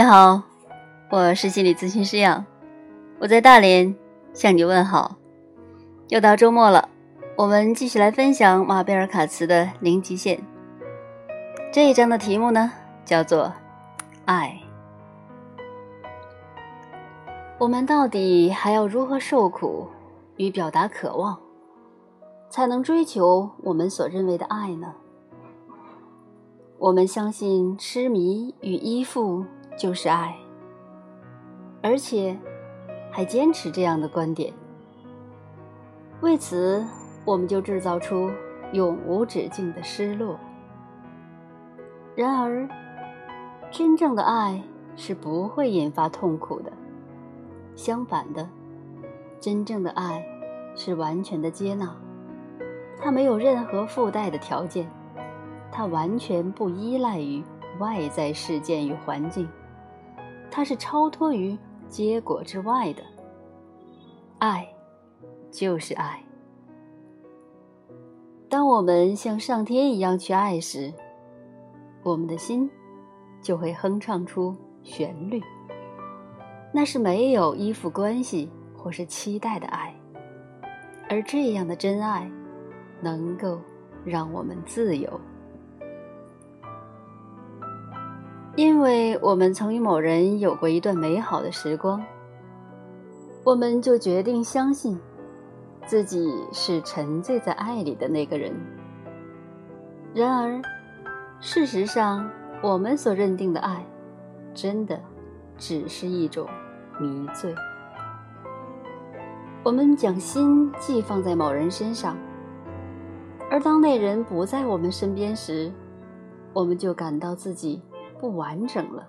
你好，我是心理咨询师杨，我在大连向你问好。又到周末了，我们继续来分享马贝尔卡茨的《零极限》这一章的题目呢，叫做“爱”。我们到底还要如何受苦与表达渴望，才能追求我们所认为的爱呢？我们相信痴迷与依附。就是爱，而且还坚持这样的观点。为此，我们就制造出永无止境的失落。然而，真正的爱是不会引发痛苦的。相反的，真正的爱是完全的接纳，它没有任何附带的条件，它完全不依赖于外在事件与环境。它是超脱于结果之外的，爱就是爱。当我们像上天一样去爱时，我们的心就会哼唱出旋律。那是没有依附关系或是期待的爱，而这样的真爱，能够让我们自由。因为我们曾与某人有过一段美好的时光，我们就决定相信自己是沉醉在爱里的那个人。然而，事实上，我们所认定的爱，真的只是一种迷醉。我们将心寄放在某人身上，而当那人不在我们身边时，我们就感到自己。不完整了，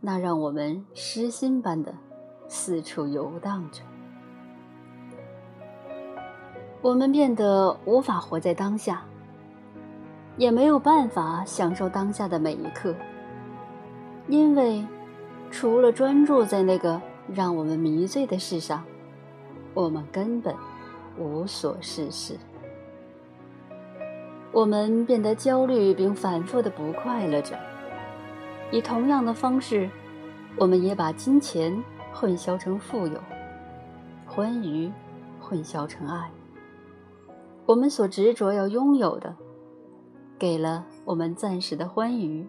那让我们失心般的四处游荡着，我们变得无法活在当下，也没有办法享受当下的每一刻，因为除了专注在那个让我们迷醉的事上，我们根本无所事事。我们变得焦虑，并反复的不快乐着。以同样的方式，我们也把金钱混淆成富有，欢愉混淆成爱。我们所执着要拥有的，给了我们暂时的欢愉，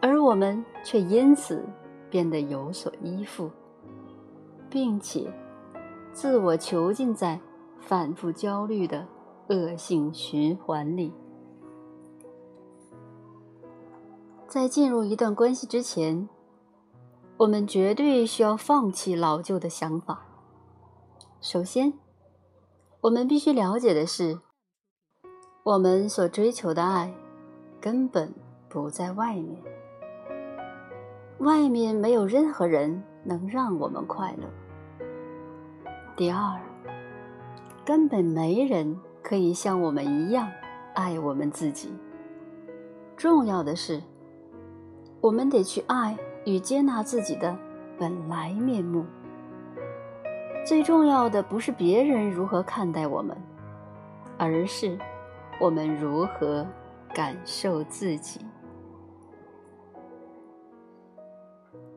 而我们却因此变得有所依附，并且自我囚禁在反复焦虑的。恶性循环里，在进入一段关系之前，我们绝对需要放弃老旧的想法。首先，我们必须了解的是，我们所追求的爱根本不在外面，外面没有任何人能让我们快乐。第二，根本没人。可以像我们一样爱我们自己。重要的是，我们得去爱与接纳自己的本来面目。最重要的不是别人如何看待我们，而是我们如何感受自己。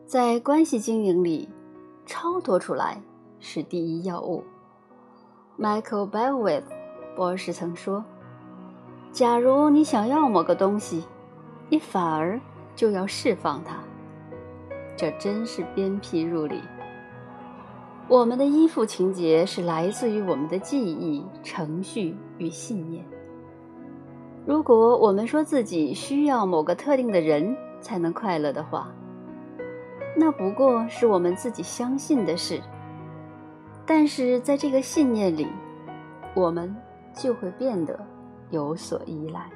在关系经营里，超脱出来是第一要务。Michael b e l w i t h 博士曾说：“假如你想要某个东西，你反而就要释放它。”这真是鞭辟入里。我们的依附情节是来自于我们的记忆、程序与信念。如果我们说自己需要某个特定的人才能快乐的话，那不过是我们自己相信的事。但是在这个信念里，我们。就会变得有所依赖。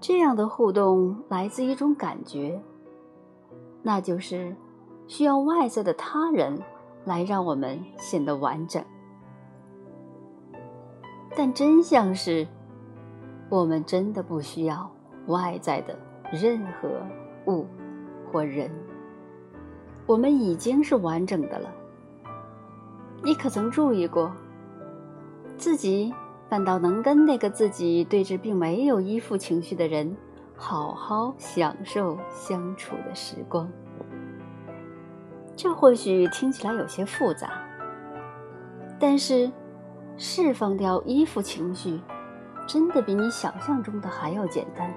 这样的互动来自一种感觉，那就是需要外在的他人来让我们显得完整。但真相是，我们真的不需要外在的任何物或人，我们已经是完整的了。你可曾注意过？自己反倒能跟那个自己对峙并没有依附情绪的人，好好享受相处的时光。这或许听起来有些复杂，但是释放掉依附情绪，真的比你想象中的还要简单。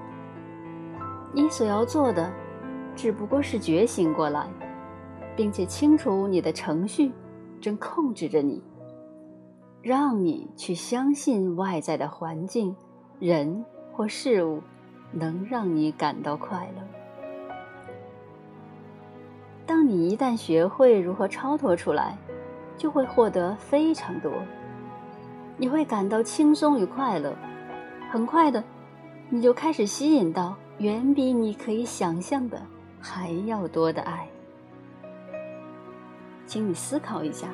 你所要做的，只不过是觉醒过来，并且清楚你的程序正控制着你，让你去相信外在的环境、人或事物能让你感到快乐。当你一旦学会如何超脱出来，就会获得非常多。你会感到轻松与快乐，很快的，你就开始吸引到远比你可以想象的还要多的爱。请你思考一下，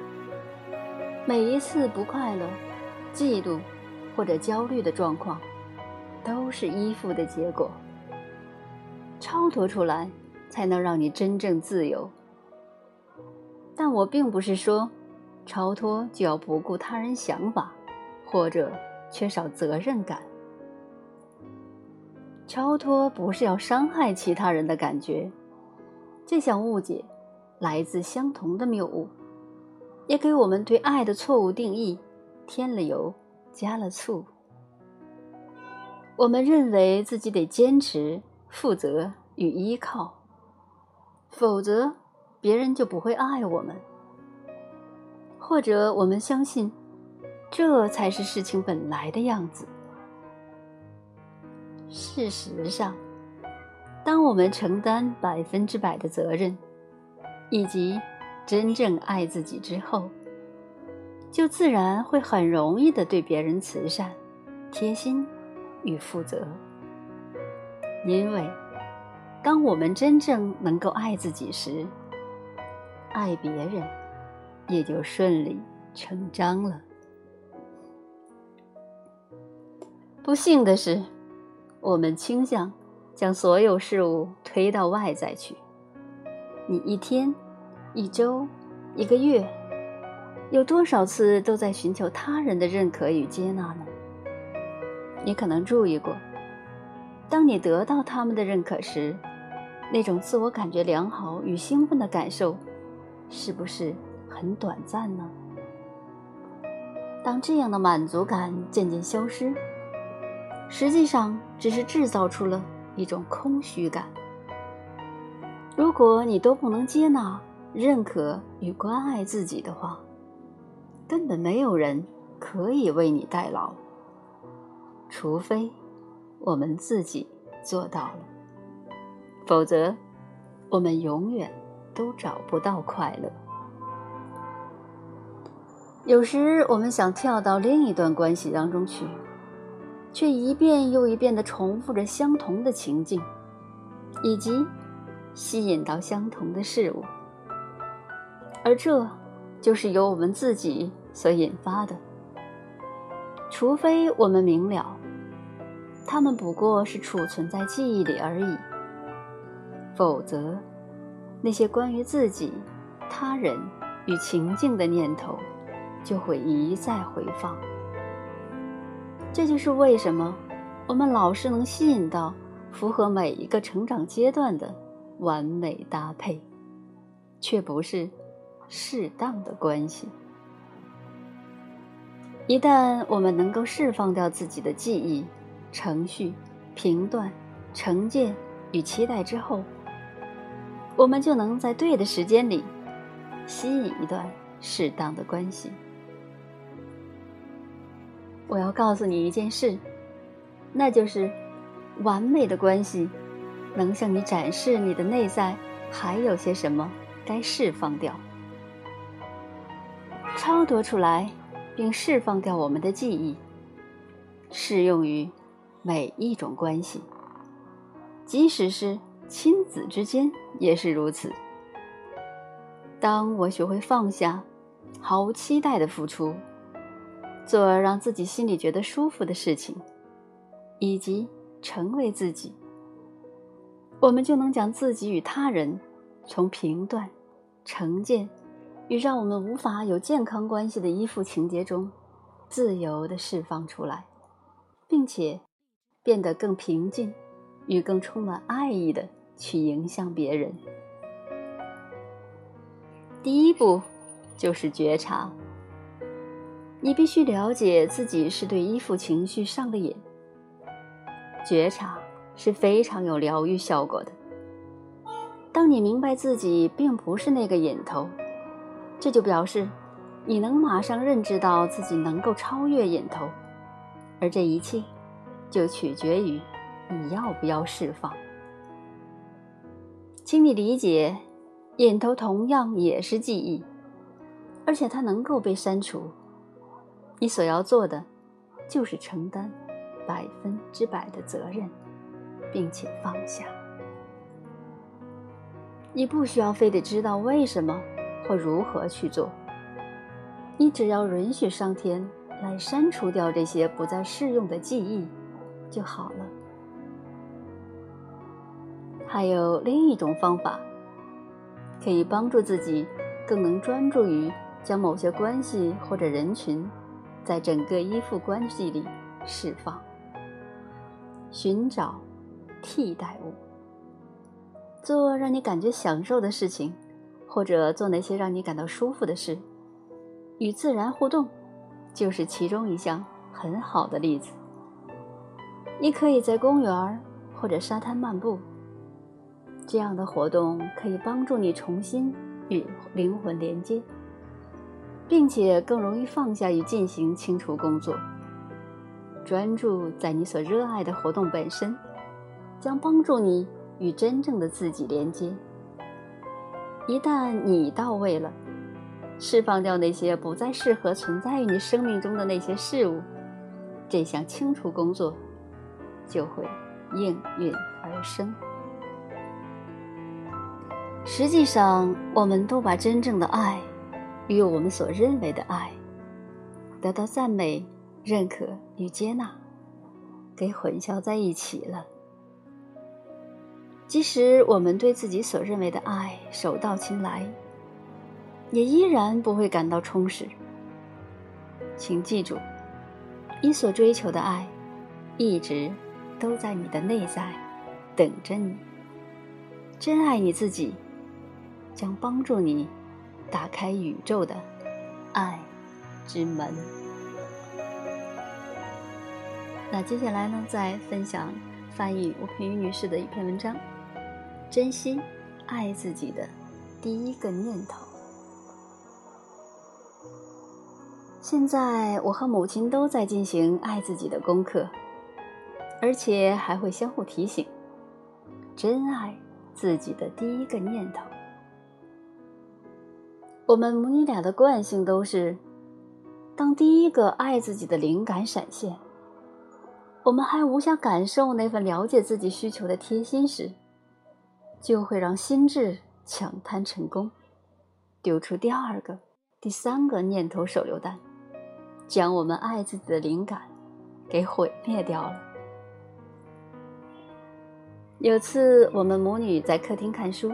每一次不快乐、嫉妒或者焦虑的状况，都是依附的结果。超脱出来。才能让你真正自由。但我并不是说，超脱就要不顾他人想法，或者缺少责任感。超脱不是要伤害其他人的感觉。这项误解来自相同的谬误，也给我们对爱的错误定义添了油，加了醋。我们认为自己得坚持、负责与依靠。否则，别人就不会爱我们；或者，我们相信，这才是事情本来的样子。事实上，当我们承担百分之百的责任，以及真正爱自己之后，就自然会很容易的对别人慈善、贴心与负责，因为。当我们真正能够爱自己时，爱别人也就顺理成章了。不幸的是，我们倾向将所有事物推到外在去。你一天、一周、一个月，有多少次都在寻求他人的认可与接纳呢？你可能注意过，当你得到他们的认可时，那种自我感觉良好与兴奋的感受，是不是很短暂呢？当这样的满足感渐渐消失，实际上只是制造出了一种空虚感。如果你都不能接纳、认可与关爱自己的话，根本没有人可以为你代劳，除非我们自己做到了。否则，我们永远都找不到快乐。有时，我们想跳到另一段关系当中去，却一遍又一遍地重复着相同的情境，以及吸引到相同的事物，而这就是由我们自己所引发的。除非我们明了，它们不过是储存在记忆里而已。否则，那些关于自己、他人与情境的念头就会一再回放。这就是为什么我们老是能吸引到符合每一个成长阶段的完美搭配，却不是适当的关系。一旦我们能够释放掉自己的记忆、程序、评断、成见与期待之后，我们就能在对的时间里吸引一段适当的关系。我要告诉你一件事，那就是完美的关系能向你展示你的内在还有些什么该释放掉，超脱出来，并释放掉我们的记忆，适用于每一种关系，即使是。亲子之间也是如此。当我学会放下，毫无期待的付出，做让自己心里觉得舒服的事情，以及成为自己，我们就能将自己与他人从评断、成见与让我们无法有健康关系的依附情节中，自由的释放出来，并且变得更平静。与更充满爱意的去影响别人。第一步就是觉察，你必须了解自己是对依附情绪上了瘾。觉察是非常有疗愈效果的。当你明白自己并不是那个瘾头，这就表示你能马上认知到自己能够超越瘾头，而这一切就取决于你要不要释放。请你理解，瘾头同样也是记忆，而且它能够被删除。你所要做的就是承担百分之百的责任，并且放下。你不需要非得知道为什么或如何去做，你只要允许上天来删除掉这些不再适用的记忆就好了。还有另一种方法，可以帮助自己更能专注于将某些关系或者人群，在整个依附关系里释放，寻找替代物。做让你感觉享受的事情，或者做那些让你感到舒服的事，与自然互动，就是其中一项很好的例子。你可以在公园或者沙滩漫步，这样的活动可以帮助你重新与灵魂连接，并且更容易放下与进行清除工作。专注在你所热爱的活动本身，将帮助你。与真正的自己连接。一旦你到位了，释放掉那些不再适合存在于你生命中的那些事物，这项清除工作就会应运而生。实际上，我们都把真正的爱与我们所认为的爱得到赞美、认可与接纳给混淆在一起了。即使我们对自己所认为的爱手到擒来，也依然不会感到充实。请记住，你所追求的爱，一直都在你的内在等着你。真爱你自己，将帮助你打开宇宙的爱之门。那接下来呢，再分享翻译吴平玉女士的一篇文章。珍惜爱自己的第一个念头。现在我和母亲都在进行爱自己的功课，而且还会相互提醒，珍爱自己的第一个念头。我们母女俩的惯性都是，当第一个爱自己的灵感闪现，我们还无暇感受那份了解自己需求的贴心时。就会让心智抢滩成功，丢出第二个、第三个念头手榴弹，将我们爱自己的灵感给毁灭掉了。有次我们母女在客厅看书，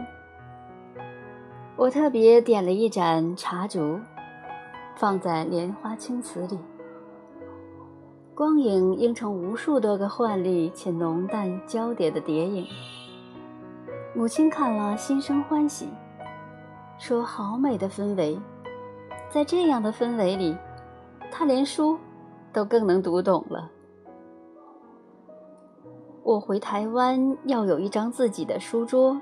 我特别点了一盏茶烛，放在莲花青瓷里，光影映成无数多个幻丽且浓淡交叠的蝶影。母亲看了，心生欢喜，说：“好美的氛围，在这样的氛围里，她连书都更能读懂了。”我回台湾要有一张自己的书桌，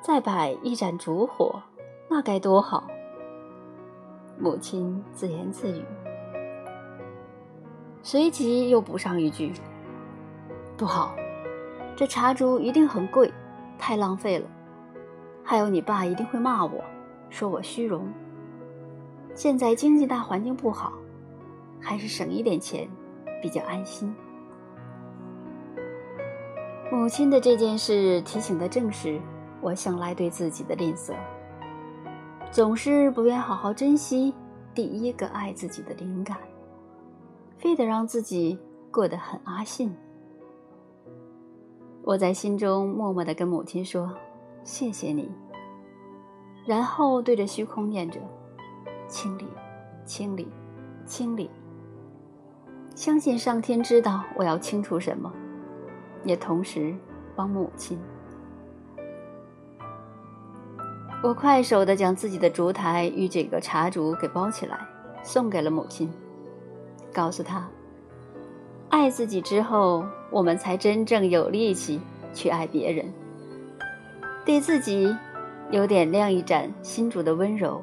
再摆一盏烛火，那该多好！母亲自言自语，随即又补上一句：“不好，这茶烛一定很贵。”太浪费了，还有你爸一定会骂我，说我虚荣。现在经济大环境不好，还是省一点钱比较安心。母亲的这件事提醒的正是我向来对自己的吝啬，总是不愿好好珍惜第一个爱自己的灵感，非得让自己过得很阿信。我在心中默默地跟母亲说：“谢谢你。”然后对着虚空念着：“清理，清理，清理。”相信上天知道我要清除什么，也同时帮母亲。我快手的将自己的烛台与这个茶烛给包起来，送给了母亲，告诉她：爱自己之后，我们才真正有力气去爱别人。对自己有点亮一盏心烛的温柔，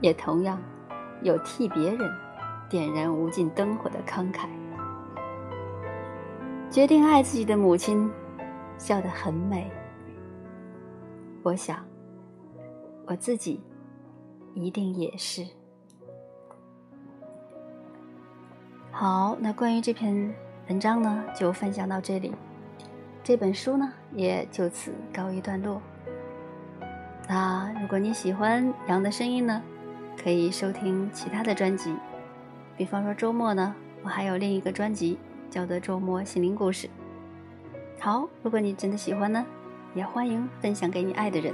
也同样有替别人点燃无尽灯火的慷慨。决定爱自己的母亲，笑得很美。我想。我自己一定也是。好，那关于这篇文章呢，就分享到这里。这本书呢，也就此告一段落。那如果你喜欢羊的声音呢，可以收听其他的专辑，比方说周末呢，我还有另一个专辑叫做《周末心灵故事》。好，如果你真的喜欢呢，也欢迎分享给你爱的人。